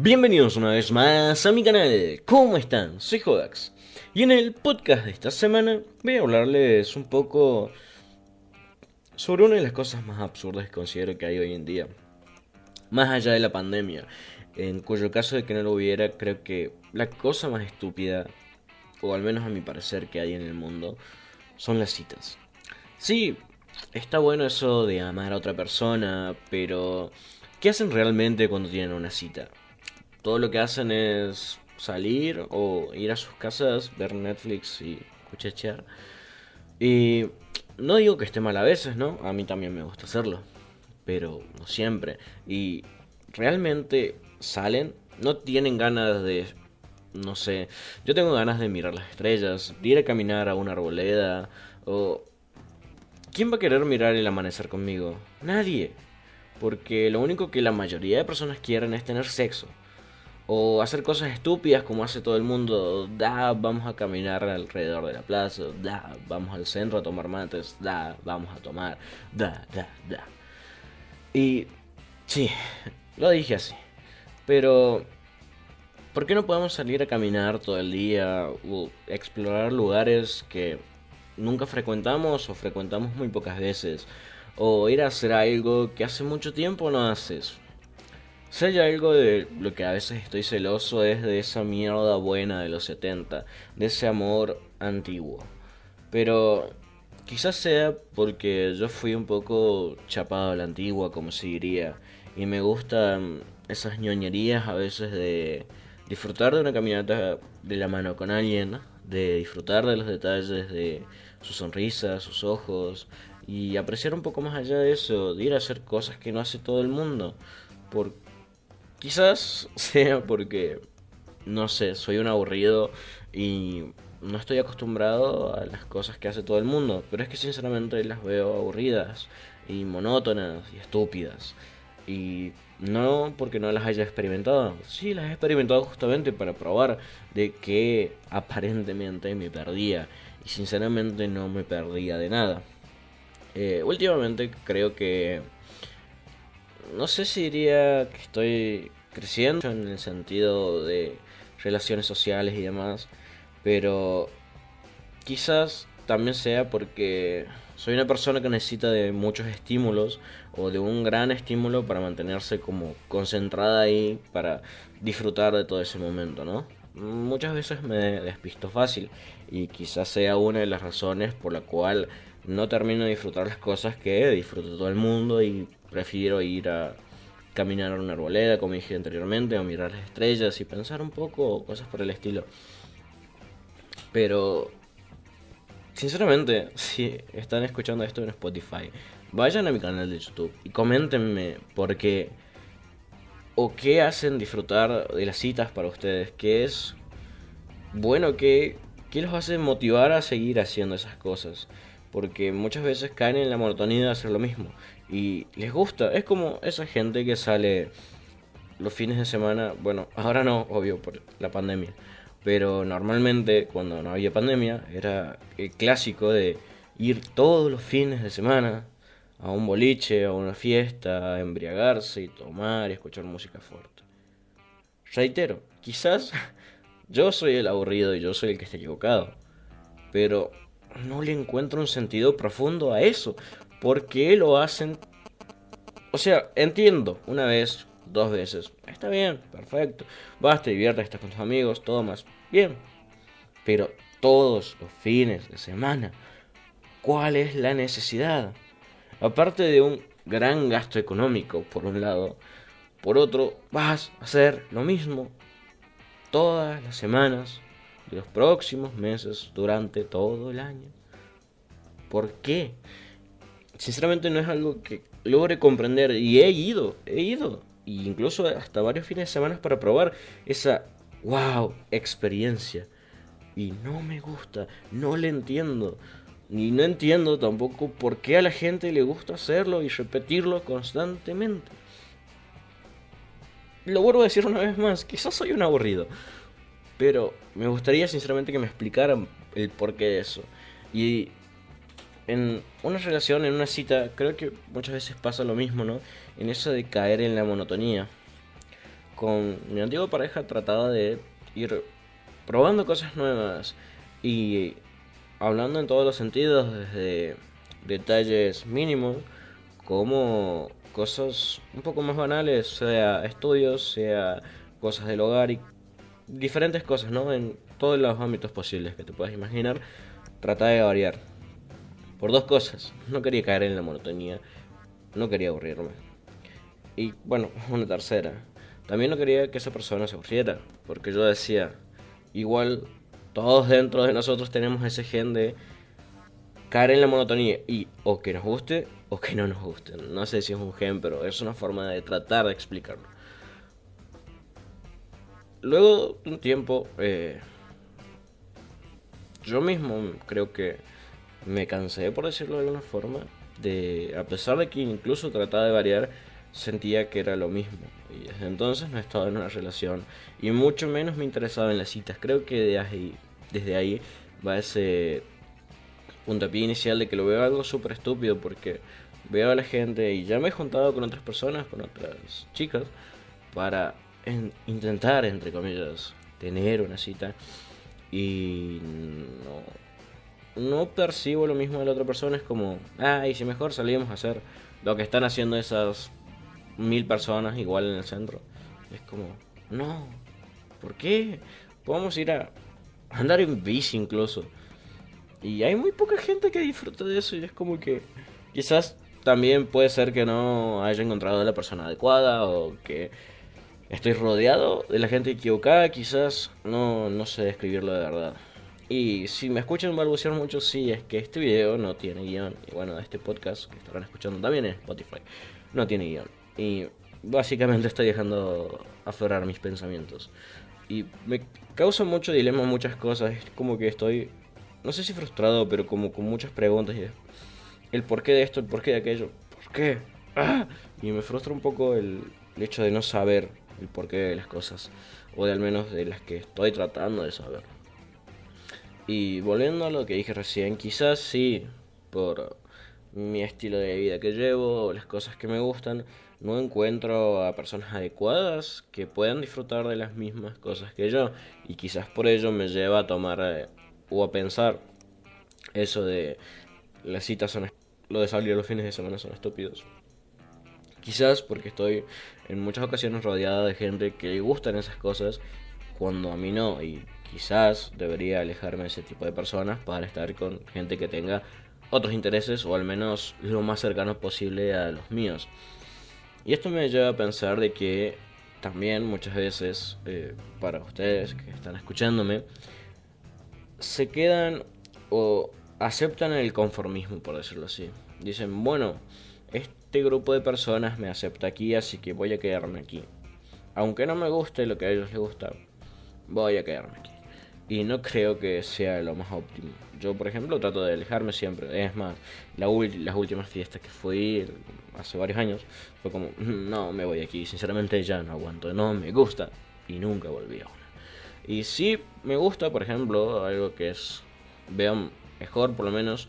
Bienvenidos una vez más a mi canal, ¿cómo están? Soy Jodax y en el podcast de esta semana voy a hablarles un poco sobre una de las cosas más absurdas que considero que hay hoy en día, más allá de la pandemia, en cuyo caso de que no lo hubiera, creo que la cosa más estúpida, o al menos a mi parecer que hay en el mundo, son las citas. Sí, está bueno eso de amar a otra persona, pero ¿qué hacen realmente cuando tienen una cita? Todo lo que hacen es salir o ir a sus casas, ver Netflix y cuchachear. Y no digo que esté mal a veces, ¿no? A mí también me gusta hacerlo. Pero no siempre. Y realmente salen, no tienen ganas de... No sé, yo tengo ganas de mirar las estrellas, de ir a caminar a una arboleda o... ¿Quién va a querer mirar el amanecer conmigo? Nadie. Porque lo único que la mayoría de personas quieren es tener sexo o hacer cosas estúpidas como hace todo el mundo, da, vamos a caminar alrededor de la plaza, da, vamos al centro a tomar mates, da, vamos a tomar, da, da, da. Y sí, lo dije así. Pero, ¿por qué no podemos salir a caminar todo el día o explorar lugares que nunca frecuentamos o frecuentamos muy pocas veces? O ir a hacer algo que hace mucho tiempo no haces si hay algo de lo que a veces estoy celoso es de esa mierda buena de los 70, de ese amor antiguo. Pero quizás sea porque yo fui un poco chapado a la antigua, como se diría, y me gustan esas ñoñerías a veces de disfrutar de una caminata de la mano con alguien, de disfrutar de los detalles de su sonrisa, sus ojos, y apreciar un poco más allá de eso, de ir a hacer cosas que no hace todo el mundo. Por Quizás sea porque, no sé, soy un aburrido y no estoy acostumbrado a las cosas que hace todo el mundo, pero es que sinceramente las veo aburridas y monótonas y estúpidas. Y no porque no las haya experimentado, sí las he experimentado justamente para probar de que aparentemente me perdía y sinceramente no me perdía de nada. Eh, últimamente creo que no sé si diría que estoy creciendo en el sentido de relaciones sociales y demás, pero quizás también sea porque soy una persona que necesita de muchos estímulos o de un gran estímulo para mantenerse como concentrada ahí para disfrutar de todo ese momento, ¿no? Muchas veces me despisto fácil y quizás sea una de las razones por la cual no termino de disfrutar las cosas que disfruta todo el mundo y prefiero ir a caminar a una arboleda, como dije anteriormente, o mirar las estrellas y pensar un poco, cosas por el estilo. Pero, sinceramente, si están escuchando esto en Spotify, vayan a mi canal de YouTube y coméntenme por qué o qué hacen disfrutar de las citas para ustedes, qué es bueno, qué, qué los hace motivar a seguir haciendo esas cosas porque muchas veces caen en la monotonía de hacer lo mismo y les gusta. Es como esa gente que sale los fines de semana, bueno, ahora no, obvio, por la pandemia, pero normalmente cuando no había pandemia era el clásico de ir todos los fines de semana a un boliche, a una fiesta, a embriagarse y tomar y escuchar música fuerte. Reitero, quizás yo soy el aburrido y yo soy el que está equivocado, pero no le encuentro un sentido profundo a eso. ¿Por qué lo hacen? O sea, entiendo, una vez, dos veces. Está bien, perfecto. Vas, te diviertes, estás con tus amigos, todo más. Bien. Pero todos los fines de semana, ¿cuál es la necesidad? Aparte de un gran gasto económico, por un lado, por otro, vas a hacer lo mismo todas las semanas de los próximos meses durante todo el año. ¿Por qué? Sinceramente no es algo que logre comprender y he ido, he ido, e incluso hasta varios fines de semana para probar esa wow experiencia. Y no me gusta, no le entiendo. Ni no entiendo tampoco por qué a la gente le gusta hacerlo y repetirlo constantemente. Lo vuelvo a decir una vez más, quizás soy un aburrido. Pero me gustaría sinceramente que me explicaran el porqué de eso. Y en una relación, en una cita, creo que muchas veces pasa lo mismo, ¿no? En eso de caer en la monotonía. con mi antigua pareja trataba de ir probando cosas nuevas y hablando en todos los sentidos, desde detalles mínimos como cosas un poco más banales, sea estudios, sea cosas del hogar y diferentes cosas, ¿no? En todos los ámbitos posibles que te puedas imaginar, trataba de variar. Por dos cosas, no quería caer en la monotonía, no quería aburrirme. Y bueno, una tercera, también no quería que esa persona se aburriera, porque yo decía, igual todos dentro de nosotros tenemos ese gen de caer en la monotonía y o que nos guste o que no nos guste. No sé si es un gen, pero es una forma de tratar de explicarlo. Luego de un tiempo, eh, yo mismo creo que me cansé, por decirlo de alguna forma, de, a pesar de que incluso trataba de variar, sentía que era lo mismo. Y desde entonces no he estado en una relación y mucho menos me interesaba en las citas. Creo que de ahí, desde ahí va ese puntapié inicial de que lo veo algo súper estúpido porque veo a la gente y ya me he juntado con otras personas, con otras chicas, para intentar, entre comillas, tener una cita y no, no percibo lo mismo de la otra persona. Es como, ah, y si mejor salimos a hacer lo que están haciendo esas mil personas igual en el centro. Es como, no, ¿por qué? Podemos ir a andar en bici incluso. Y hay muy poca gente que disfruta de eso y es como que quizás también puede ser que no haya encontrado a la persona adecuada o que estoy rodeado de la gente equivocada, quizás no, no sé describirlo de verdad. Y si me escuchan balbucear mucho, sí, es que este video no tiene guion. Y bueno, este podcast que estarán escuchando también en Spotify no tiene guion. Y básicamente estoy dejando aflorar mis pensamientos. Y me causa mucho dilema muchas cosas. Es como que estoy, no sé si frustrado, pero como con muchas preguntas. Y el porqué de esto, el porqué de aquello. ¿Por qué? ¡Ah! Y me frustra un poco el, el hecho de no saber el porqué de las cosas. O de al menos de las que estoy tratando de saber. Y volviendo a lo que dije recién, quizás sí, por mi estilo de vida que llevo, o las cosas que me gustan, no encuentro a personas adecuadas que puedan disfrutar de las mismas cosas que yo. Y quizás por ello me lleva a tomar eh, o a pensar eso de las citas son lo de salir los fines de semana son estúpidos. Quizás porque estoy en muchas ocasiones rodeada de gente que le gustan esas cosas cuando a mí no y quizás debería alejarme de ese tipo de personas para estar con gente que tenga otros intereses o al menos lo más cercano posible a los míos. Y esto me lleva a pensar de que también muchas veces eh, para ustedes que están escuchándome se quedan o aceptan el conformismo por decirlo así. Dicen, bueno, este grupo de personas me acepta aquí así que voy a quedarme aquí. Aunque no me guste lo que a ellos les gusta, voy a quedarme aquí. Y no creo que sea lo más óptimo. Yo, por ejemplo, trato de alejarme siempre. Es más, la las últimas fiestas que fui hace varios años fue como, mm, no, me voy aquí. Sinceramente ya no aguanto, no me gusta. Y nunca volví a una. Y sí me gusta, por ejemplo, algo que es, vean mejor por lo menos,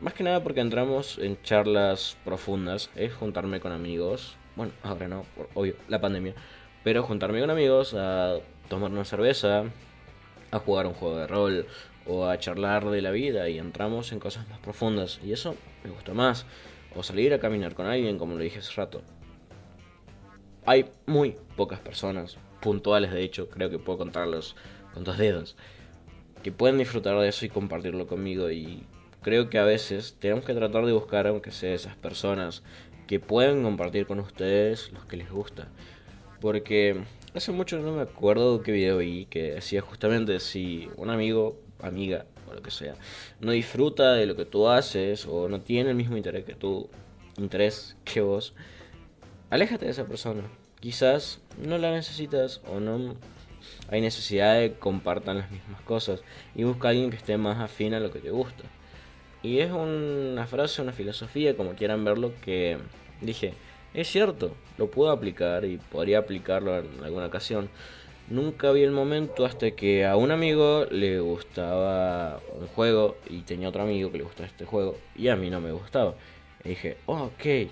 más que nada porque entramos en charlas profundas, es juntarme con amigos. Bueno, ahora no, por, obvio, la pandemia. Pero juntarme con amigos a tomar una cerveza, a jugar un juego de rol o a charlar de la vida y entramos en cosas más profundas. Y eso me gusta más. O salir a caminar con alguien como lo dije hace rato. Hay muy pocas personas puntuales de hecho creo que puedo contarlos con dos dedos que pueden disfrutar de eso y compartirlo conmigo. Y creo que a veces tenemos que tratar de buscar aunque sea esas personas que puedan compartir con ustedes los que les gusta. Porque hace mucho no me acuerdo qué video vi que decía justamente si un amigo, amiga o lo que sea, no disfruta de lo que tú haces o no tiene el mismo interés que tú, interés que vos, aléjate de esa persona. Quizás no la necesitas o no hay necesidad de que compartan las mismas cosas y busca a alguien que esté más afín a lo que te gusta. Y es una frase, una filosofía, como quieran verlo, que dije, es cierto, lo puedo aplicar y podría aplicarlo en alguna ocasión. Nunca vi el momento hasta que a un amigo le gustaba un juego y tenía otro amigo que le gustaba este juego y a mí no me gustaba. Y dije, ok,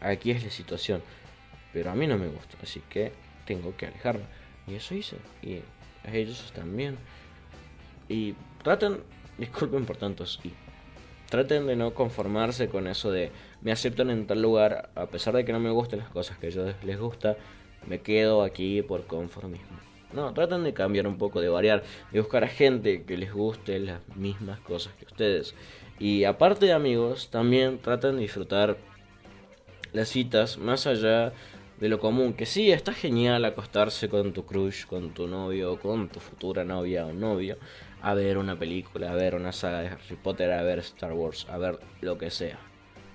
aquí es la situación, pero a mí no me gusta, así que tengo que alejarme. Y eso hice. Y ellos están bien. Y traten, disculpen por tantos y traten de no conformarse con eso de me aceptan en tal lugar, a pesar de que no me gusten las cosas que a ellos les gusta, me quedo aquí por conformismo. No, traten de cambiar un poco, de variar, de buscar a gente que les guste las mismas cosas que ustedes. Y aparte de amigos, también traten de disfrutar las citas más allá de lo común. Que sí, está genial acostarse con tu crush, con tu novio, con tu futura novia o novio, a ver una película, a ver una saga de Harry Potter, a ver Star Wars, a ver lo que sea.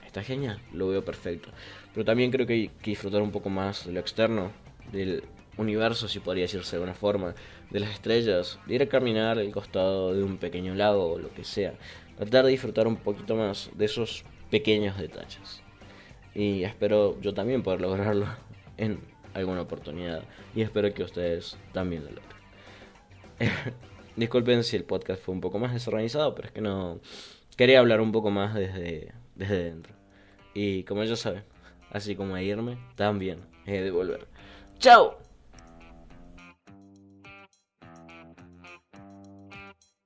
Está genial, lo veo perfecto. Pero también creo que hay que disfrutar un poco más de lo externo, del universo, si podría decirse de alguna forma, de las estrellas, de ir a caminar al costado de un pequeño lago o lo que sea. Tratar de disfrutar un poquito más de esos pequeños detalles. Y espero yo también poder lograrlo en alguna oportunidad. Y espero que ustedes también lo logren. Disculpen si el podcast fue un poco más desorganizado, pero es que no quería hablar un poco más desde, desde dentro. Y como ya saben, así como a irme, también he de volver. ¡Chao!